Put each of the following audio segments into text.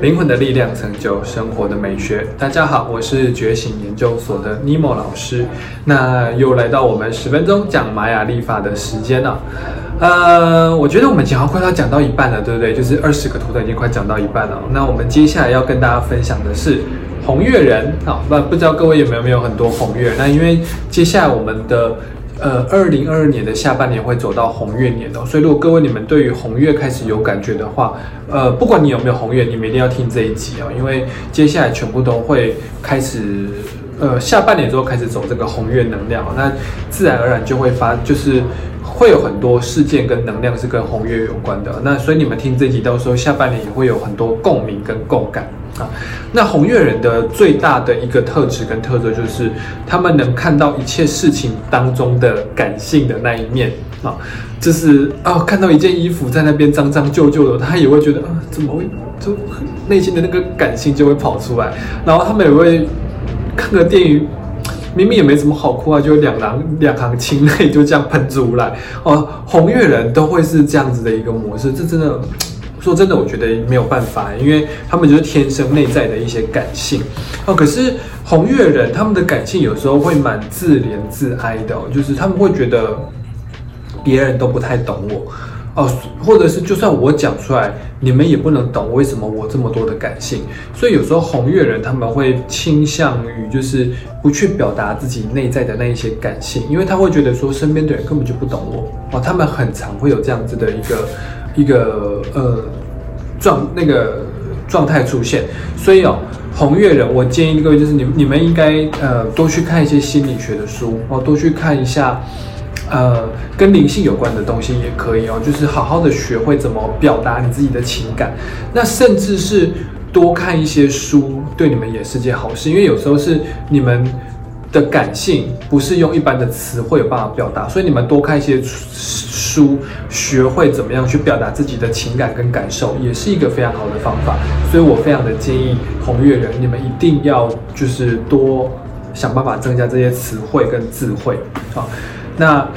灵魂的力量成就生活的美学。大家好，我是觉醒研究所的尼莫老师。那又来到我们十分钟讲玛雅历法的时间了。呃，我觉得我们讲快要讲到一半了，对不对？就是二十个图腾已经快讲到一半了。那我们接下来要跟大家分享的是红月人啊，不不知道各位有没有没有很多红月？那因为接下来我们的。呃，二零二二年的下半年会走到红月年哦，所以如果各位你们对于红月开始有感觉的话，呃，不管你有没有红月，你们一定要听这一集哦，因为接下来全部都会开始，呃，下半年之后开始走这个红月能量，那自然而然就会发，就是会有很多事件跟能量是跟红月有关的，那所以你们听这集到时候下半年也会有很多共鸣跟共感。啊，那红月人的最大的一个特质跟特色就是，他们能看到一切事情当中的感性的那一面啊，就是哦，看到一件衣服在那边脏脏旧旧的，他也会觉得啊，怎么会就内心的那个感性就会跑出来，然后他们也会看个电影，明明也没什么好哭啊，就两行两行清泪就这样喷出来。哦，红月人都会是这样子的一个模式，这真的。说真的，我觉得没有办法，因为他们就是天生内在的一些感性哦。可是红月人他们的感性有时候会蛮自怜自哀的，就是他们会觉得别人都不太懂我哦，或者是就算我讲出来，你们也不能懂为什么我这么多的感性。所以有时候红月人他们会倾向于就是不去表达自己内在的那一些感性，因为他会觉得说身边的人根本就不懂我哦。他们很常会有这样子的一个。一个呃状那个状态出现，所以哦，红月人，我建议各位就是你你们应该呃多去看一些心理学的书哦，多去看一下呃跟灵性有关的东西也可以哦，就是好好的学会怎么表达你自己的情感，那甚至是多看一些书，对你们也是件好事，因为有时候是你们。的感性不是用一般的词汇有办法表达，所以你们多看一些书，学会怎么样去表达自己的情感跟感受，也是一个非常好的方法。所以我非常的建议红月人，你们一定要就是多想办法增加这些词汇跟智慧。好，那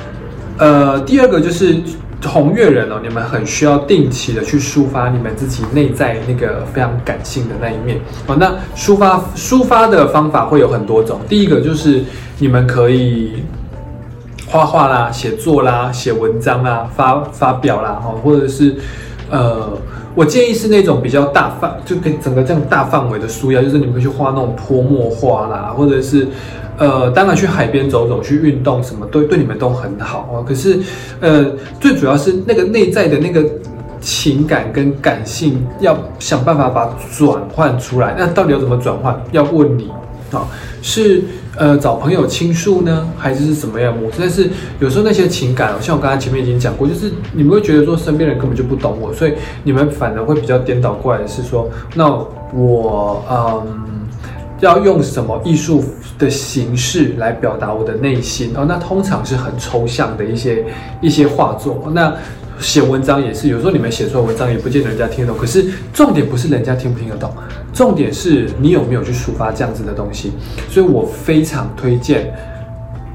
呃第二个就是。红月人哦，你们很需要定期的去抒发你们自己内在那个非常感性的那一面哦。那抒发抒发的方法会有很多种，第一个就是你们可以画画啦、写作啦、写文章啦、发发表啦，哦，或者是呃，我建议是那种比较大范，就跟整个这样大范围的书要，就是你们可以去画那种泼墨画啦，或者是。呃，当然去海边走走，去运动，什么都对你们都很好啊。可是，呃，最主要是那个内在的那个情感跟感性，要想办法把转换出来。那到底要怎么转换？要问你啊，是呃找朋友倾诉呢，还是是什么样模式？但是有时候那些情感，像我刚才前面已经讲过，就是你们会觉得说身边人根本就不懂我，所以你们反而会比较颠倒过来，是说，那我嗯。要用什么艺术的形式来表达我的内心哦？那通常是很抽象的一些一些画作。那写文章也是，有时候你们写错文章也不见得人家听得懂。可是重点不是人家听不听得懂，重点是你有没有去抒发这样子的东西。所以我非常推荐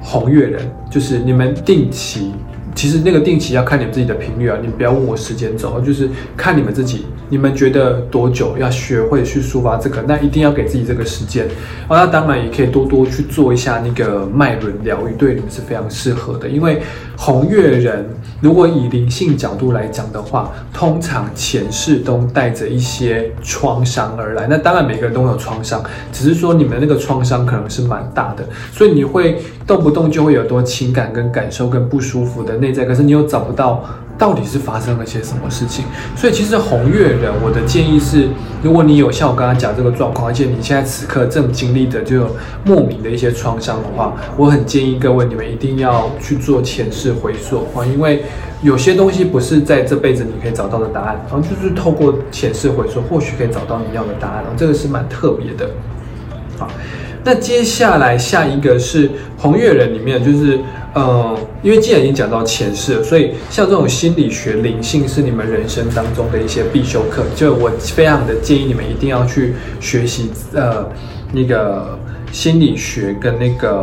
红月人，就是你们定期。其实那个定期要看你们自己的频率啊，你们不要问我时间轴，就是看你们自己，你们觉得多久要学会去抒发这个，那一定要给自己这个时间。哦，那当然也可以多多去做一下那个脉轮疗愈，对你们是非常适合的。因为红月人如果以灵性角度来讲的话，通常前世都带着一些创伤而来。那当然每个人都有创伤，只是说你们那个创伤可能是蛮大的，所以你会动不动就会有多情感跟感受跟不舒服的。内在，可是你又找不到到底是发生了些什么事情，所以其实红月人，我的建议是，如果你有像我刚刚讲这个状况，而且你现在此刻正经历的就莫名的一些创伤的话，我很建议各位你们一定要去做前世回溯啊，因为有些东西不是在这辈子你可以找到的答案，然后就是透过前世回溯，或许可以找到你要的答案，这个是蛮特别的。好，那接下来下一个是红月人里面就是。呃，因为既然已经讲到前世了，所以像这种心理学灵性是你们人生当中的一些必修课，就我非常的建议你们一定要去学习呃那个心理学跟那个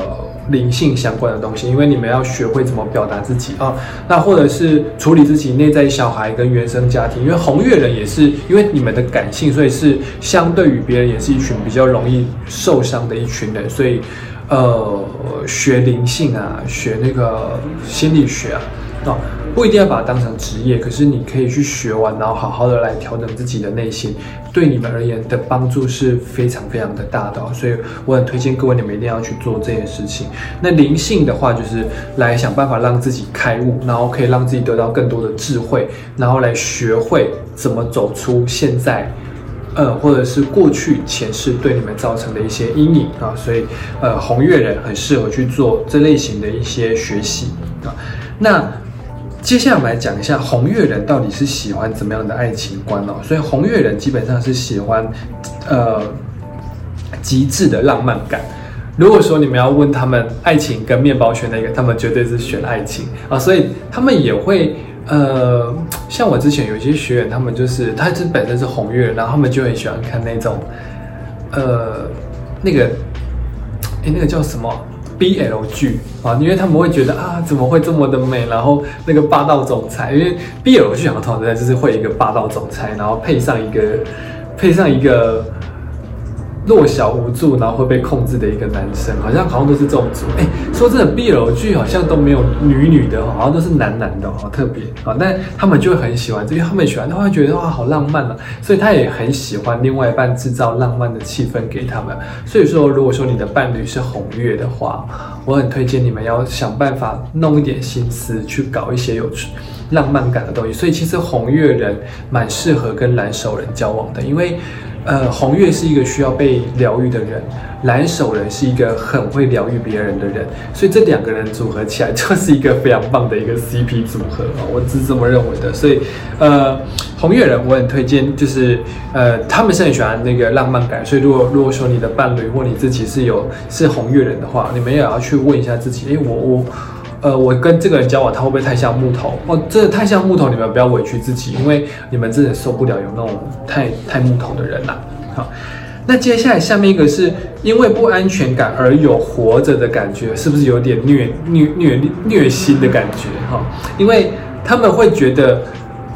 灵性相关的东西，因为你们要学会怎么表达自己啊，那或者是处理自己内在小孩跟原生家庭，因为红月人也是因为你们的感性，所以是相对于别人也是一群比较容易受伤的一群人，所以呃，学灵性啊，学那个心理学啊，啊。不一定要把它当成职业，可是你可以去学完，然后好好的来调整自己的内心，对你们而言的帮助是非常非常的大的。所以我很推荐各位，你们一定要去做这件事情。那灵性的话，就是来想办法让自己开悟，然后可以让自己得到更多的智慧，然后来学会怎么走出现在，呃，或者是过去前世对你们造成的一些阴影啊。所以，呃，红月人很适合去做这类型的一些学习啊。那接下来我们来讲一下红月人到底是喜欢怎么样的爱情观哦。所以红月人基本上是喜欢，呃，极致的浪漫感。如果说你们要问他们爱情跟面包选哪个，他们绝对是选爱情啊。所以他们也会，呃，像我之前有些学员，他们就是他是本身是红月，然后他们就很喜欢看那种，呃，那个，哎，那个叫什么？BL 剧啊，因为他们会觉得啊，怎么会这么的美？然后那个霸道总裁，因为 BL 剧好像通常就是会一个霸道总裁，然后配上一个配上一个。弱小无助，然后会被控制的一个男生，好像好像都是这种组。哎，说真的，BL 剧好像都没有女女的，好像都是男男的，好特别啊。但他们就会很喜欢，因为他们喜欢，他会觉得哇，好浪漫啊。所以他也很喜欢另外一半制造浪漫的气氛给他们。所以说，如果说你的伴侣是红月的话，我很推荐你们要想办法弄一点心思去搞一些有浪漫感的东西。所以其实红月人蛮适合跟蓝手人交往的，因为。呃，红月是一个需要被疗愈的人，蓝手人是一个很会疗愈别人的人，所以这两个人组合起来 就是一个非常棒的一个 CP 组合啊，我是这么认为的。所以，呃，红月人我很推荐，就是呃，他们是很喜欢那个浪漫感，所以如果如果说你的伴侣或你自己是有是红月人的话，你们也要去问一下自己，哎，我我。呃，我跟这个人交往，他会不会太像木头？哦，这太像木头，你们不要委屈自己，因为你们真的受不了有那种太太木头的人啦。好，那接下来下面一个是因为不安全感而有活着的感觉，是不是有点虐虐虐虐心的感觉？哈，因为他们会觉得，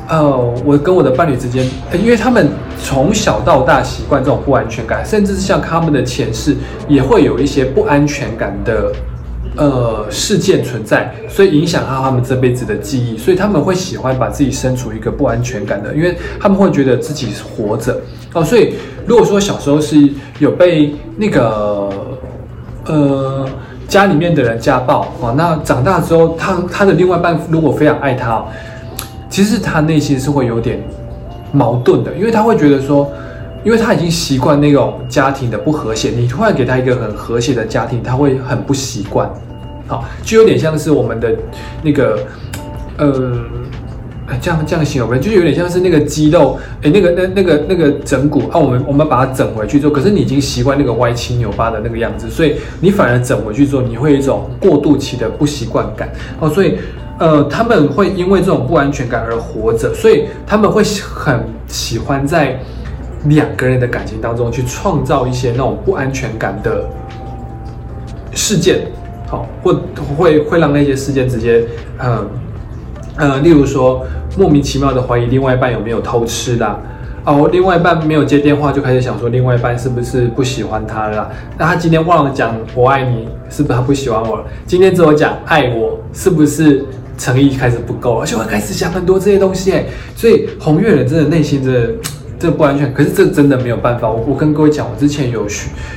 呃，我跟我的伴侣之间，因为他们从小到大习惯这种不安全感，甚至是像他们的前世也会有一些不安全感的。呃，事件存在，所以影响到他们这辈子的记忆，所以他们会喜欢把自己身处一个不安全感的，因为他们会觉得自己活着哦。所以如果说小时候是有被那个呃家里面的人家暴哦，那长大之后，他他的另外一半如果非常爱他，其实他内心是会有点矛盾的，因为他会觉得说。因为他已经习惯那种家庭的不和谐，你突然给他一个很和谐的家庭，他会很不习惯。好，就有点像是我们的那个，呃，这样这样形容吧，就有点像是那个肌肉，哎，那个那那个那个整骨啊，我们我们把它整回去之后，可是你已经习惯那个歪七扭八的那个样子，所以你反而整回去之后，你会有一种过渡期的不习惯感。哦，所以呃，他们会因为这种不安全感而活着，所以他们会很喜欢在。两个人的感情当中，去创造一些那种不安全感的事件，好，或会会让那些事件直接，嗯，呃，例如说莫名其妙的怀疑另外一半有没有偷吃的，哦，另外一半没有接电话就开始想说另外一半是不是不喜欢他了？那他今天忘了讲我爱你，是不是他不喜欢我了？今天只有讲爱我，是不是诚意开始不够而且会开始想很多这些东西，哎，所以红月人真的内心真的。这不安全，可是这真的没有办法。我我跟各位讲，我之前有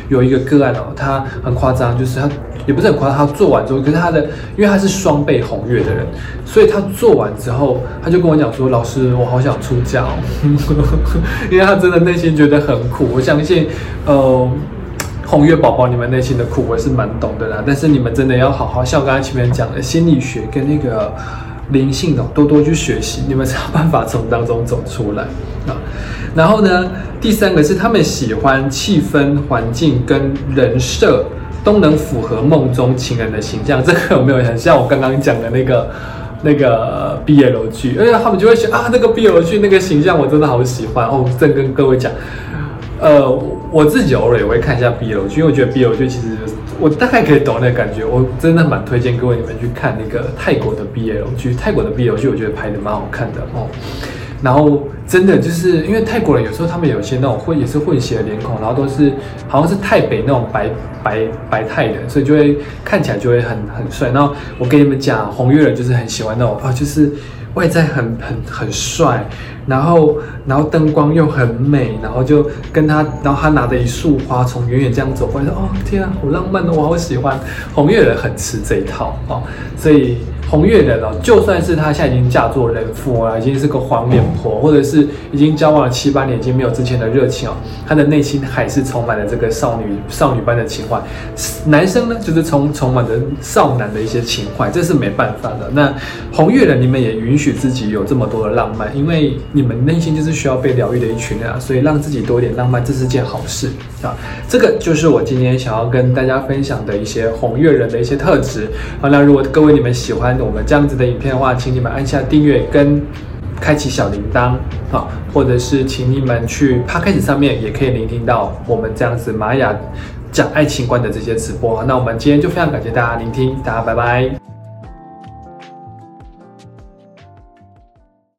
有一个个案哦，他很夸张，就是他也不是很夸张，他做完之后，可是他的因为他是双倍红月的人，所以他做完之后，他就跟我讲说：“老师，我好想出家。”因为他真的内心觉得很苦。我相信，呃，红月宝宝，你们内心的苦我是蛮懂的啦。但是你们真的要好好像刚才前面讲的心理学跟那个灵性的多多去学习，你们才有办法从当中走出来啊。然后呢，第三个是他们喜欢气氛、环境跟人设都能符合梦中情人的形象。这个有没有很像我刚刚讲的那个那个 BL 剧？哎呀他们就会想啊，那个 BL 剧那个形象我真的好喜欢哦。正跟各位讲，呃，我自己偶尔也会看一下 BL 剧，因为我觉得 BL 剧其实我大概可以懂那感觉。我真的蛮推荐各位你们去看那个泰国的 BL 剧，泰国的 BL 剧我觉得拍的蛮好看的哦。然后真的就是因为泰国人有时候他们有些那种混也是混血的脸孔，然后都是好像是泰北那种白白白泰人，所以就会看起来就会很很帅。然后我跟你们讲，红月人就是很喜欢那种啊，就是外在很很很帅，然后然后灯光又很美，然后就跟他，然后他拿着一束花从远远这样走过来，说哦天啊，好浪漫哦，我好喜欢。红月人很吃这一套哦，所以。红月人哦，就算是她现在已经嫁作人妇啊，已经是个黄脸婆，或者是已经交往了七八年，已经没有之前的热情哦，她的内心还是充满了这个少女少女般的情怀。男生呢，就是充充满着少男的一些情怀，这是没办法的。那红月人，你们也允许自己有这么多的浪漫，因为你们内心就是需要被疗愈的一群人啊，所以让自己多一点浪漫，这是件好事啊。这个就是我今天想要跟大家分享的一些红月人的一些特质。啊，那如果各位你们喜欢。我们这样子的影片的话，请你们按下订阅跟开启小铃铛啊，或者是请你们去 p 开始上面也可以聆听到我们这样子玛雅讲爱情观的这些直播。那我们今天就非常感谢大家聆听，大家拜拜。